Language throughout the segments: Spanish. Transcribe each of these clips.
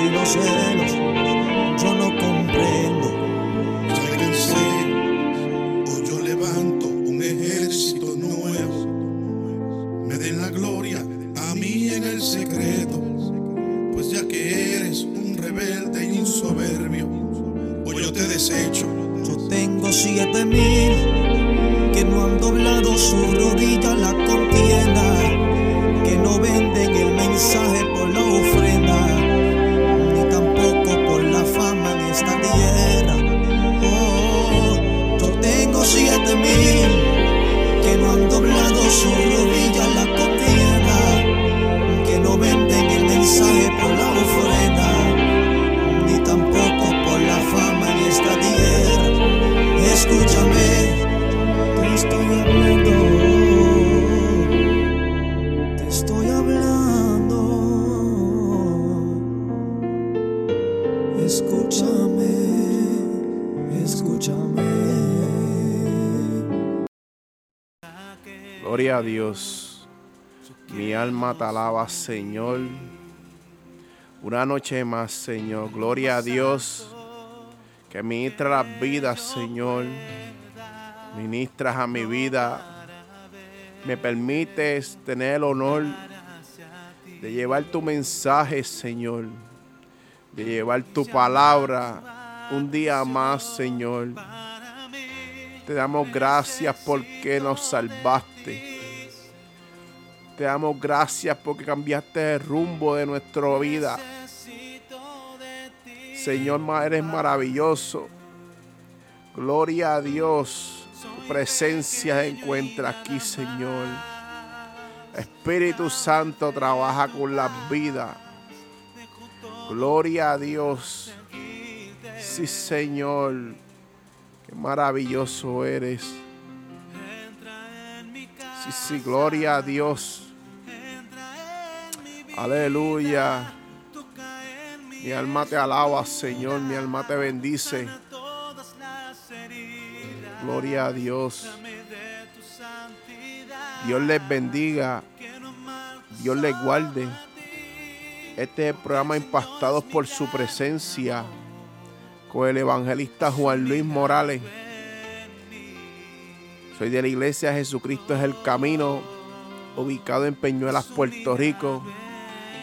y los celos. Gloria a Dios. Mi alma te alaba, Señor. Una noche más, Señor. Gloria a Dios. Que ministra las vidas, Señor. Ministras a mi vida. Me permites tener el honor de llevar tu mensaje, Señor. De llevar tu palabra un día más, Señor. Te damos gracias porque nos salvaste. Te damos gracias porque cambiaste el rumbo de nuestra vida. Señor, eres maravilloso. Gloria a Dios. Presencia se encuentra aquí, Señor. Espíritu Santo trabaja con las vidas. Gloria a Dios. Sí, Señor. Qué maravilloso eres. Sí, sí, gloria a Dios. Aleluya. Mi alma te alaba, Señor. Mi alma te bendice. Gloria a Dios. Dios les bendiga. Dios les guarde. Este es el programa Impactados por su presencia con el evangelista Juan Luis Morales. Soy de la iglesia Jesucristo es el Camino, ubicado en Peñuelas, Puerto Rico.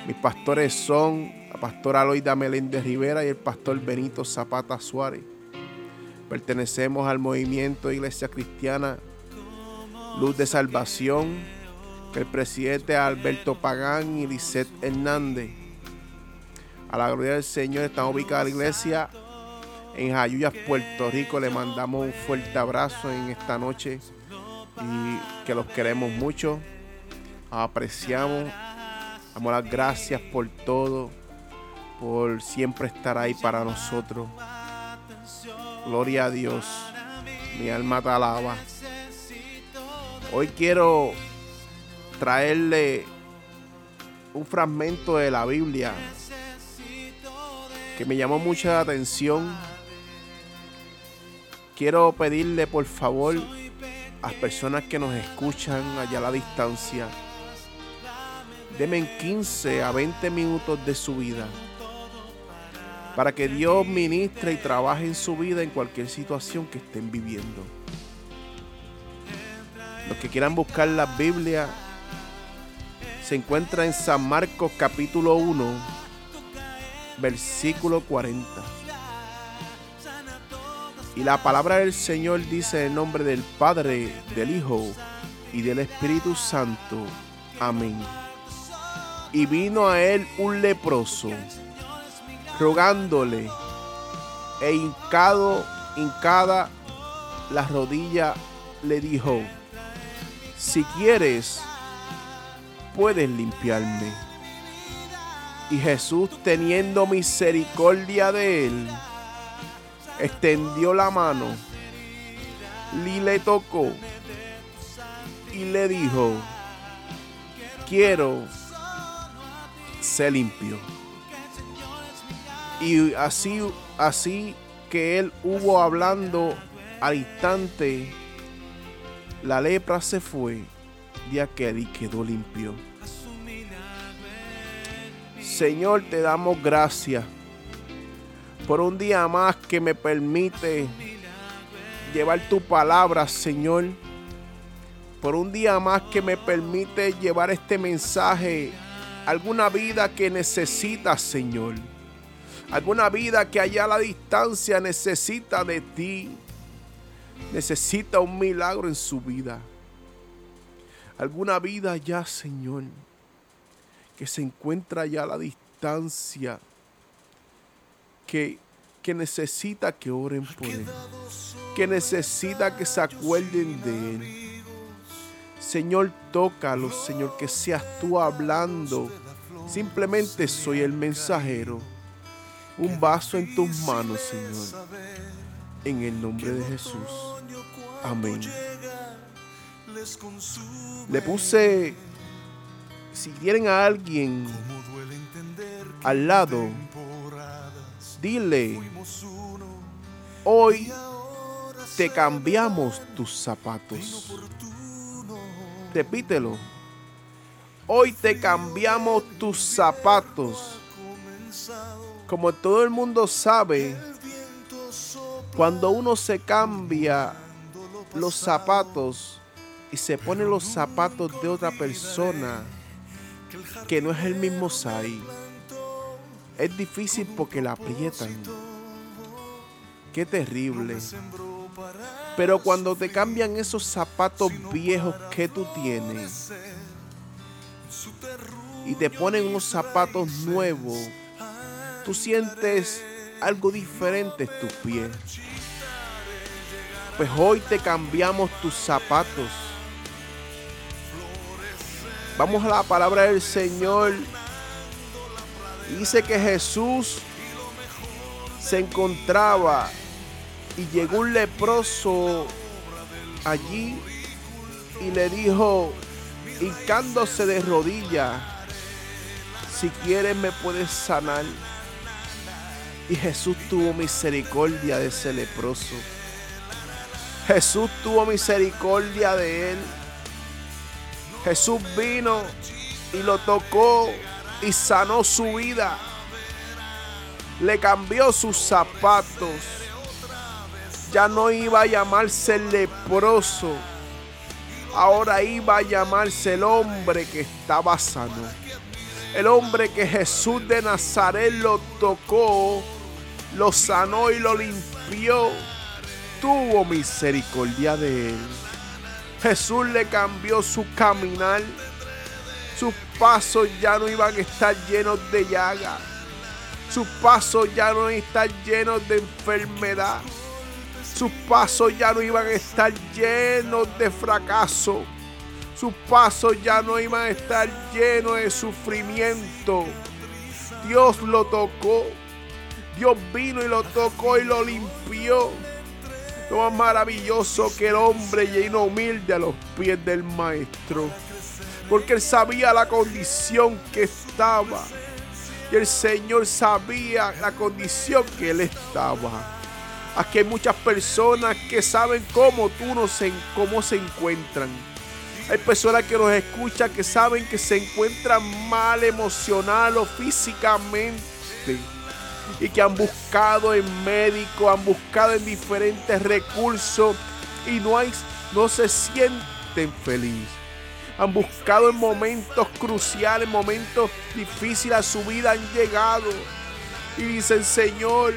Mis pastores son la pastora Loida Meléndez Rivera y el pastor Benito Zapata Suárez. Pertenecemos al movimiento Iglesia Cristiana Luz de Salvación, el presidente es Alberto Pagán y Lisette Hernández. A la gloria del Señor estamos ubicados en la iglesia en Jayuyas, Puerto Rico. Le mandamos un fuerte abrazo en esta noche y que los queremos mucho. Apreciamos. Damos las gracias por todo, por siempre estar ahí para nosotros. Gloria a Dios. Mi alma te alaba. Hoy quiero traerle un fragmento de la Biblia que me llamó mucha atención. Quiero pedirle por favor a las personas que nos escuchan allá a la distancia, denme 15 a 20 minutos de su vida para que Dios ministre y trabaje en su vida en cualquier situación que estén viviendo. Los que quieran buscar la Biblia se encuentra en San Marcos capítulo 1 versículo 40. Y la palabra del Señor dice en nombre del Padre, del Hijo y del Espíritu Santo. Amén. Y vino a él un leproso, rogándole, e hincado, hincada la rodilla, le dijo, si quieres, puedes limpiarme. Y Jesús, teniendo misericordia de él, extendió la mano y le tocó y le dijo, quiero ser limpio. Y así, así que él hubo hablando al instante, la lepra se fue de aquel y quedó limpio. Señor, te damos gracias por un día más que me permite llevar tu palabra, Señor. Por un día más que me permite llevar este mensaje a alguna vida que necesita, Señor. Alguna vida que allá a la distancia necesita de ti. Necesita un milagro en su vida. Alguna vida ya, Señor, que se encuentra allá a la distancia que, necesita que oren por Él, que necesita que se acuerden de Él. Señor, tócalo, Señor, que seas tú hablando. Simplemente soy el mensajero. Un vaso en tus manos, Señor. En el nombre de Jesús. Amén. Le puse, si quieren a alguien al lado, Dile, hoy te cambiamos tus zapatos. Repítelo. Hoy te cambiamos tus zapatos. Como todo el mundo sabe, cuando uno se cambia los zapatos y se pone los zapatos de otra persona que no es el mismo size, es difícil porque la aprietan. Qué terrible. Pero cuando te cambian esos zapatos viejos que tú tienes y te ponen unos zapatos nuevos, tú sientes algo diferente en tus pies. Pues hoy te cambiamos tus zapatos. Vamos a la palabra del Señor Dice que Jesús se encontraba y llegó un leproso allí y le dijo, hincándose de rodillas, si quieres me puedes sanar. Y Jesús tuvo misericordia de ese leproso. Jesús tuvo misericordia de él. Jesús vino y lo tocó y sanó su vida. Le cambió sus zapatos. Ya no iba a llamarse leproso. Ahora iba a llamarse el hombre que estaba sano. El hombre que Jesús de Nazaret lo tocó, lo sanó y lo limpió. Tuvo misericordia de él. Jesús le cambió su caminar sus pasos ya no iban a estar llenos de llaga. Sus pasos ya no iban a estar llenos de enfermedad. Sus pasos ya no iban a estar llenos de fracaso. Sus pasos ya no iban a estar llenos de sufrimiento. Dios lo tocó. Dios vino y lo tocó y lo limpió. Lo más maravilloso que el hombre lleno humilde a los pies del maestro porque él sabía la condición que estaba. Y el Señor sabía la condición que él estaba. Aquí hay muchas personas que saben cómo tú no sé cómo se encuentran. Hay personas que nos escuchan que saben que se encuentran mal emocional o físicamente. Y que han buscado en médico, han buscado en diferentes recursos y no, hay, no se sienten felices han buscado en momentos cruciales, momentos difíciles a su vida, han llegado y dicen, Señor,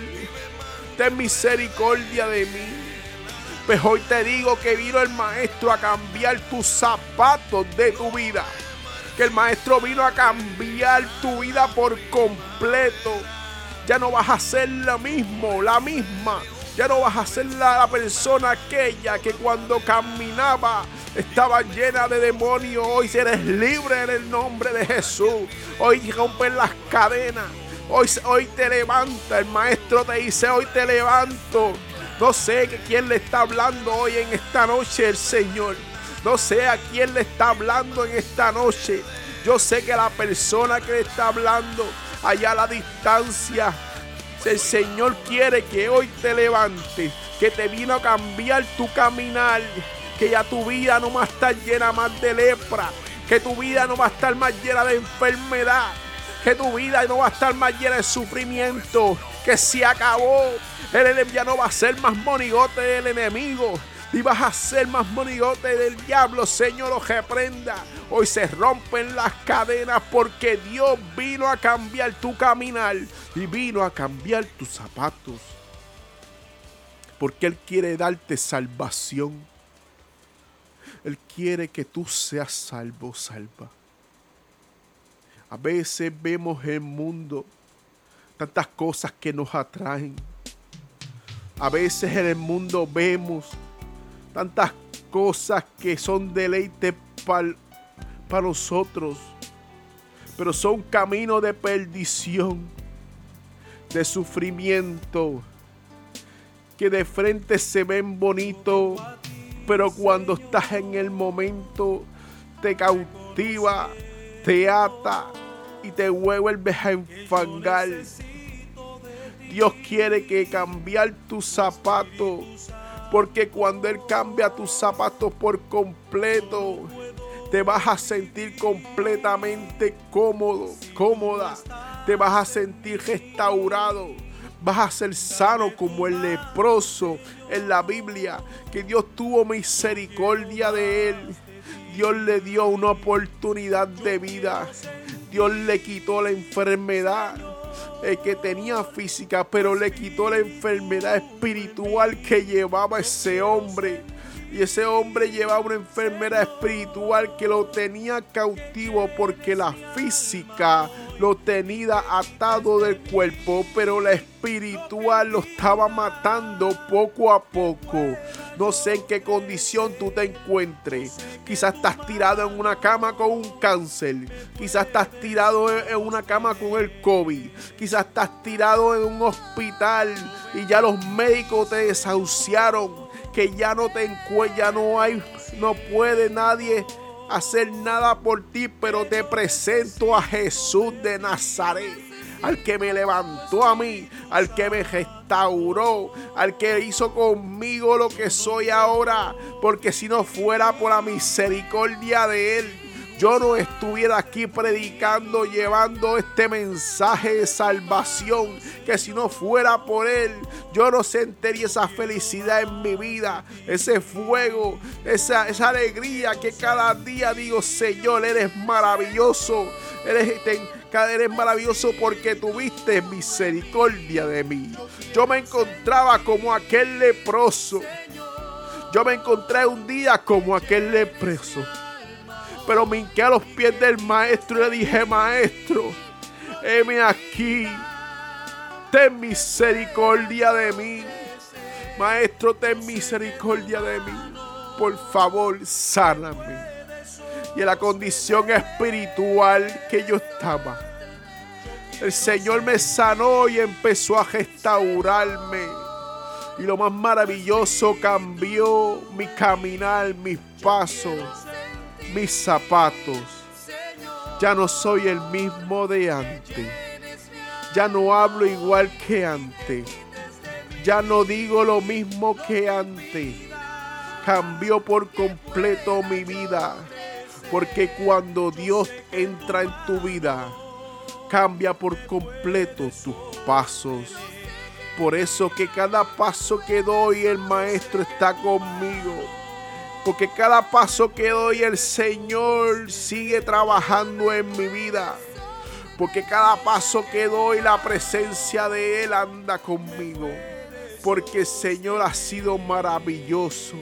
ten misericordia de mí. Pues hoy te digo que vino el maestro a cambiar tus zapatos de tu vida. Que el maestro vino a cambiar tu vida por completo. Ya no vas a ser lo mismo, la misma. Ya no vas a ser la, persona aquella que cuando caminaba estaba llena de demonios. Hoy eres libre en el nombre de Jesús. Hoy rompen las cadenas. Hoy, hoy te levanta. El maestro te dice, hoy te levanto. No sé que quién le está hablando hoy en esta noche el Señor. No sé a quién le está hablando en esta noche. Yo sé que la persona que le está hablando allá a la distancia el Señor quiere que hoy te levantes, que te vino a cambiar tu caminar, que ya tu vida no va a estar llena más de lepra, que tu vida no va a estar más llena de enfermedad, que tu vida no va a estar más llena de sufrimiento, que se acabó. El ya no va a ser más monigote del enemigo, y vas a ser más monigote del diablo, Señor, lo reprenda. Hoy se rompen las cadenas porque Dios vino a cambiar tu caminar y vino a cambiar tus zapatos. Porque Él quiere darte salvación. Él quiere que tú seas salvo, salva. A veces vemos el mundo tantas cosas que nos atraen. A veces en el mundo vemos tantas cosas que son deleite para nosotros, pero son caminos de perdición, de sufrimiento, que de frente se ven bonitos, pero cuando estás en el momento te cautiva, te ata y te vuelves a enfangar. Dios quiere que cambiar tus zapatos porque cuando Él cambia tus zapatos por completo, te vas a sentir completamente cómodo, cómoda. Te vas a sentir restaurado. Vas a ser sano como el leproso en la Biblia, que Dios tuvo misericordia de él. Dios le dio una oportunidad de vida. Dios le quitó la enfermedad que tenía física, pero le quitó la enfermedad espiritual que llevaba ese hombre. Y ese hombre llevaba una enfermedad espiritual que lo tenía cautivo porque la física lo tenía atado del cuerpo, pero la espiritual lo estaba matando poco a poco. No sé en qué condición tú te encuentres. Quizás estás tirado en una cama con un cáncer. Quizás estás tirado en una cama con el COVID. Quizás estás tirado en un hospital y ya los médicos te desahuciaron. Que ya no te ya no hay, no puede nadie hacer nada por ti, pero te presento a Jesús de Nazaret al que me levantó a mí, al que me restauró, al que hizo conmigo lo que soy ahora, porque si no fuera por la misericordia de Él, yo no estuviera aquí predicando, llevando este mensaje de salvación, que si no fuera por Él, yo no sentiría esa felicidad en mi vida, ese fuego, esa, esa alegría que cada día digo, Señor, eres maravilloso, eres eres maravilloso porque tuviste misericordia de mí. Yo me encontraba como aquel leproso. Yo me encontré un día como aquel leproso. Pero me hinqué a los pies del maestro y le dije, maestro, heme aquí. Ten misericordia de mí. Maestro, ten misericordia de mí. Por favor, sáname y en la condición espiritual que yo estaba. El Señor me sanó y empezó a restaurarme. Y lo más maravilloso cambió mi caminar, mis pasos, mis zapatos. Ya no soy el mismo de antes. Ya no hablo igual que antes. Ya no digo lo mismo que antes. Cambió por completo mi vida. Porque cuando Dios entra en tu vida, cambia por completo tus pasos. Por eso que cada paso que doy el Maestro está conmigo. Porque cada paso que doy el Señor sigue trabajando en mi vida. Porque cada paso que doy, la presencia de Él anda conmigo. Porque el Señor ha sido maravilloso.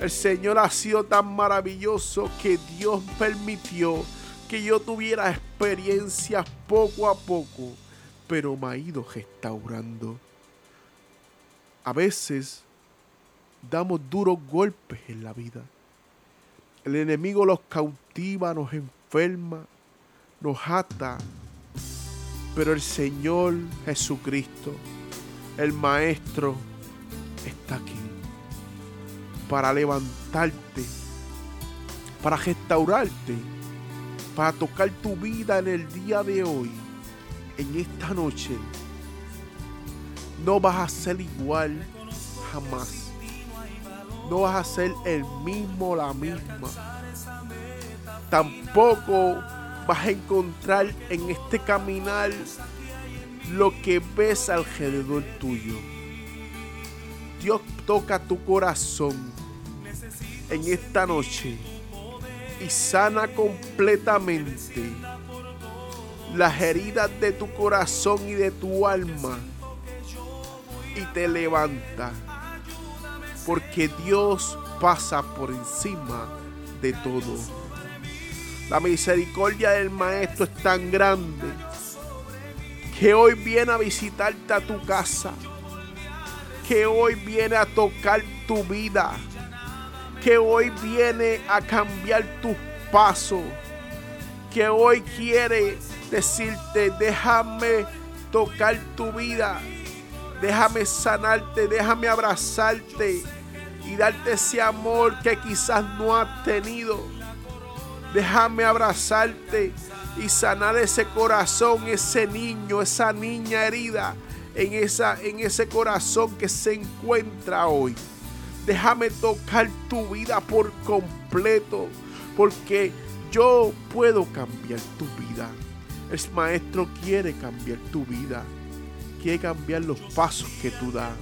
El Señor ha sido tan maravilloso que Dios permitió que yo tuviera experiencias poco a poco, pero me ha ido restaurando. A veces damos duros golpes en la vida. El enemigo los cautiva, nos enferma, nos ata. Pero el Señor Jesucristo, el Maestro, está aquí para levantarte, para restaurarte, para tocar tu vida en el día de hoy, en esta noche. No vas a ser igual jamás no vas a ser el mismo, la misma. Tampoco vas a encontrar en este caminar lo que ves alrededor tuyo. Dios toca tu corazón en esta noche y sana completamente las heridas de tu corazón y de tu alma y te levanta porque Dios pasa por encima de todo. La misericordia del Maestro es tan grande que hoy viene a visitarte a tu casa, que hoy viene a tocar tu vida, que hoy viene a cambiar tus pasos, que hoy quiere decirte, déjame tocar tu vida, Déjame sanarte, déjame abrazarte y darte ese amor que quizás no has tenido. Déjame abrazarte y sanar ese corazón, ese niño, esa niña herida en, esa, en ese corazón que se encuentra hoy. Déjame tocar tu vida por completo, porque yo puedo cambiar tu vida. El maestro quiere cambiar tu vida quiere cambiar los pasos que tú das.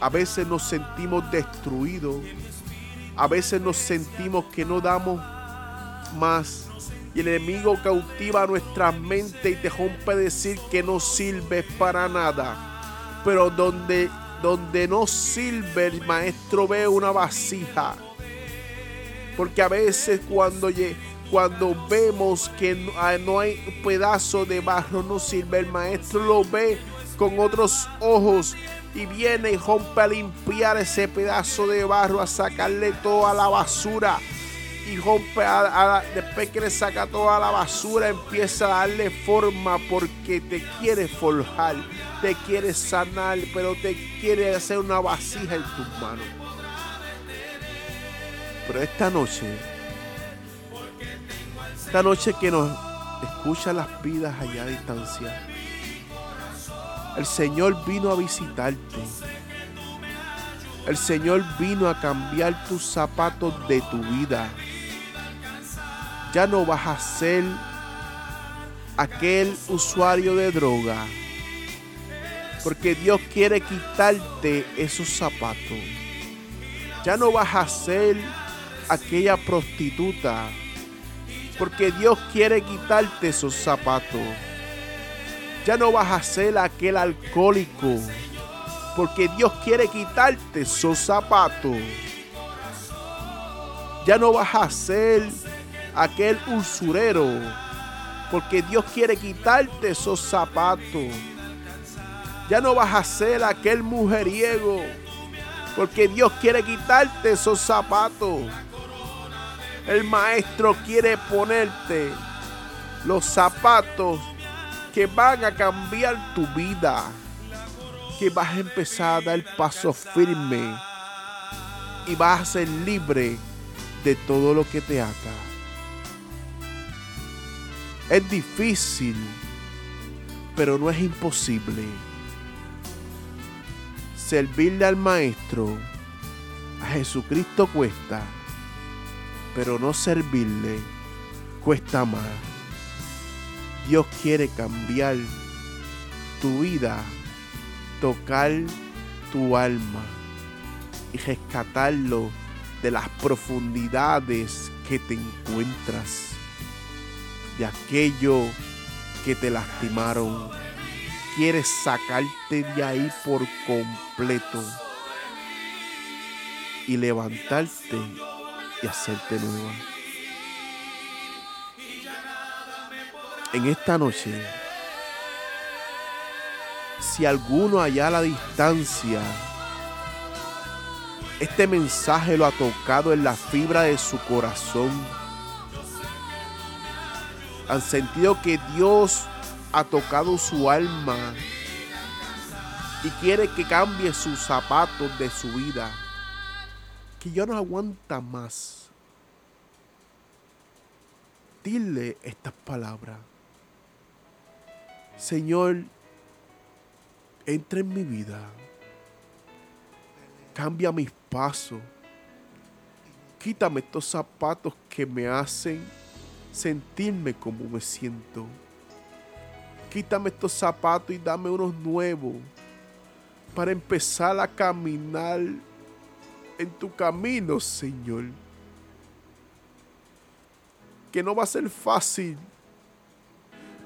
A veces nos sentimos destruidos. A veces nos sentimos que no damos más. Y el enemigo cautiva nuestra mente y te rompe decir que no sirves para nada. Pero donde, donde no sirve, el maestro ve una vasija. Porque a veces cuando cuando vemos que ah, no hay pedazo de barro, no sirve. El maestro lo ve con otros ojos y viene y rompe a limpiar ese pedazo de barro, a sacarle toda la basura. Y rompe, después que le saca toda la basura, empieza a darle forma porque te quiere forjar, te quiere sanar, pero te quiere hacer una vasija en tus manos. Pero esta noche esta noche que nos escucha las vidas allá a distancia, el Señor vino a visitarte. El Señor vino a cambiar tus zapatos de tu vida. Ya no vas a ser aquel usuario de droga. Porque Dios quiere quitarte esos zapatos. Ya no vas a ser aquella prostituta porque Dios quiere quitarte esos zapatos. Ya no vas a ser aquel alcohólico. Porque Dios quiere quitarte esos zapatos. Ya no vas a ser aquel usurero. Porque Dios quiere quitarte esos zapatos. Ya no vas a ser aquel mujeriego. Porque Dios quiere quitarte esos zapatos. El maestro quiere ponerte los zapatos que van a cambiar tu vida. Que vas a empezar a dar paso firme y vas a ser libre de todo lo que te ata. Es difícil, pero no es imposible. Servirle al Maestro, a Jesucristo cuesta pero no servirle cuesta más. Dios quiere cambiar tu vida, tocar tu alma y rescatarlo de las profundidades que te encuentras, de aquello que te lastimaron. Quiere sacarte de ahí por completo y levantarte y hacerte nueva. En esta noche, si alguno allá a la distancia, este mensaje lo ha tocado en la fibra de su corazón, han sentido que Dios ha tocado su alma y quiere que cambie sus zapatos de su vida, que ya no aguanta más. Dile estas palabras. Señor, entra en mi vida. Cambia mis pasos. Quítame estos zapatos que me hacen sentirme como me siento. Quítame estos zapatos y dame unos nuevos para empezar a caminar en tu camino, Señor. Que no va a ser fácil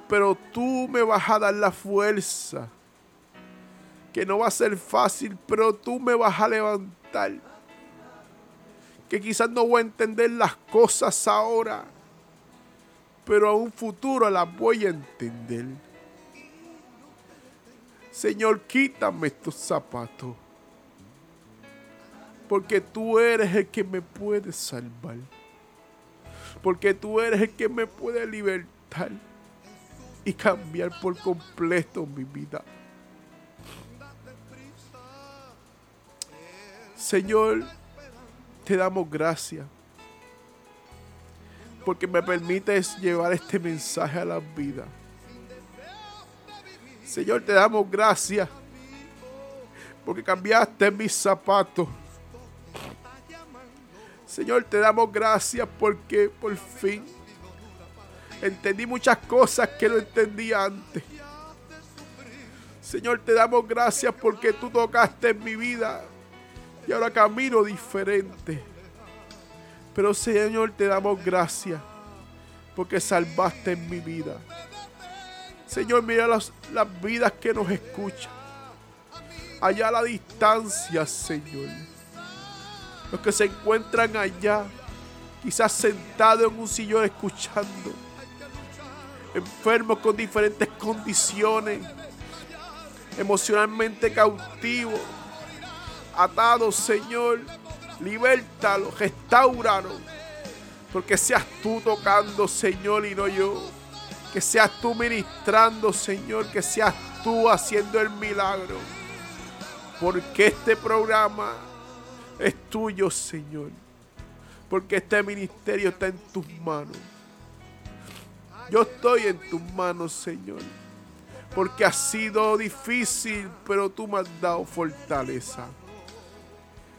pero tú me vas a dar la fuerza. Que no va a ser fácil, pero tú me vas a levantar. Que quizás no voy a entender las cosas ahora, pero a un futuro las voy a entender. Señor, quítame estos zapatos. Porque tú eres el que me puede salvar. Porque tú eres el que me puede libertar y cambiar por completo mi vida. Señor, te damos gracias porque me permites llevar este mensaje a la vida. Señor, te damos gracias porque cambiaste mis zapatos. Señor, te damos gracias porque por fin Entendí muchas cosas que no entendía antes. Señor, te damos gracias porque tú tocaste en mi vida y ahora camino diferente. Pero Señor, te damos gracias porque salvaste en mi vida. Señor, mira las, las vidas que nos escuchan. Allá a la distancia, Señor. Los que se encuentran allá, quizás sentados en un sillón escuchando enfermos con diferentes condiciones, emocionalmente cautivos, atados, Señor, libertalos, restauralos, porque seas tú tocando, Señor, y no yo. Que seas tú ministrando, Señor, que seas tú haciendo el milagro. Porque este programa es tuyo, Señor. Porque este ministerio está en tus manos. Yo estoy en tus manos, Señor. Porque ha sido difícil, pero tú me has dado fortaleza.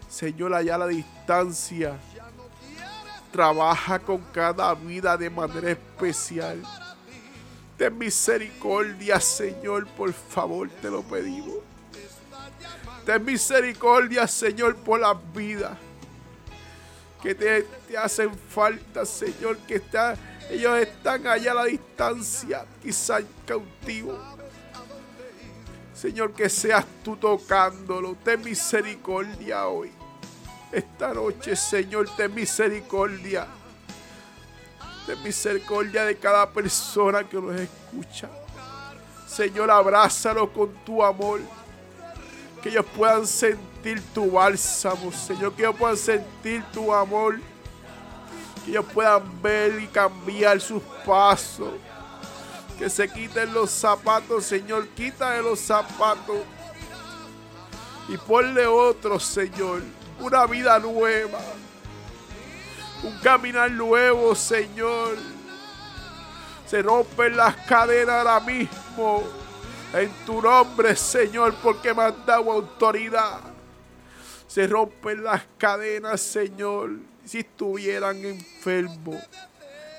Señor, allá a la distancia, trabaja con cada vida de manera especial. Ten misericordia, Señor, por favor, te lo pedimos. Ten misericordia, Señor, por las vidas que te, te hacen falta, Señor, que está ellos están allá a la distancia, quizá cautivos. Señor, que seas tú tocándolo. Ten misericordia hoy. Esta noche, Señor, ten misericordia. Ten misericordia de cada persona que nos escucha. Señor, abrázalo con tu amor. Que ellos puedan sentir tu bálsamo, Señor. Que ellos puedan sentir tu amor que ellos puedan ver y cambiar sus pasos. Que se quiten los zapatos, Señor, quítale los zapatos y ponle otro, Señor, una vida nueva, un caminar nuevo, Señor. Se rompen las cadenas ahora mismo en tu nombre, Señor, porque me has dado autoridad. Se rompen las cadenas, Señor si estuvieran enfermos,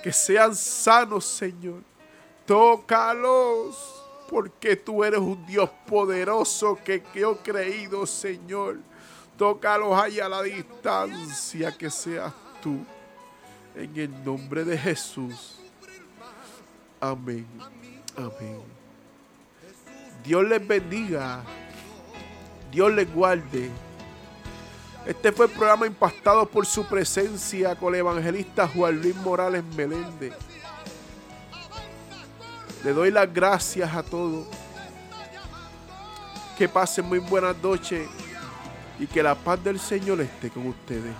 que sean sanos, Señor. Tócalos, porque tú eres un Dios poderoso que, yo he creído, Señor. Tócalos allá a la distancia, que seas tú. En el nombre de Jesús. Amén Amén. Dios les bendiga. Dios les guarde. Este fue el programa impactado por su presencia con el evangelista Juan Luis Morales Meléndez. Le doy las gracias a todos. Que pasen muy buenas noches y que la paz del Señor esté con ustedes.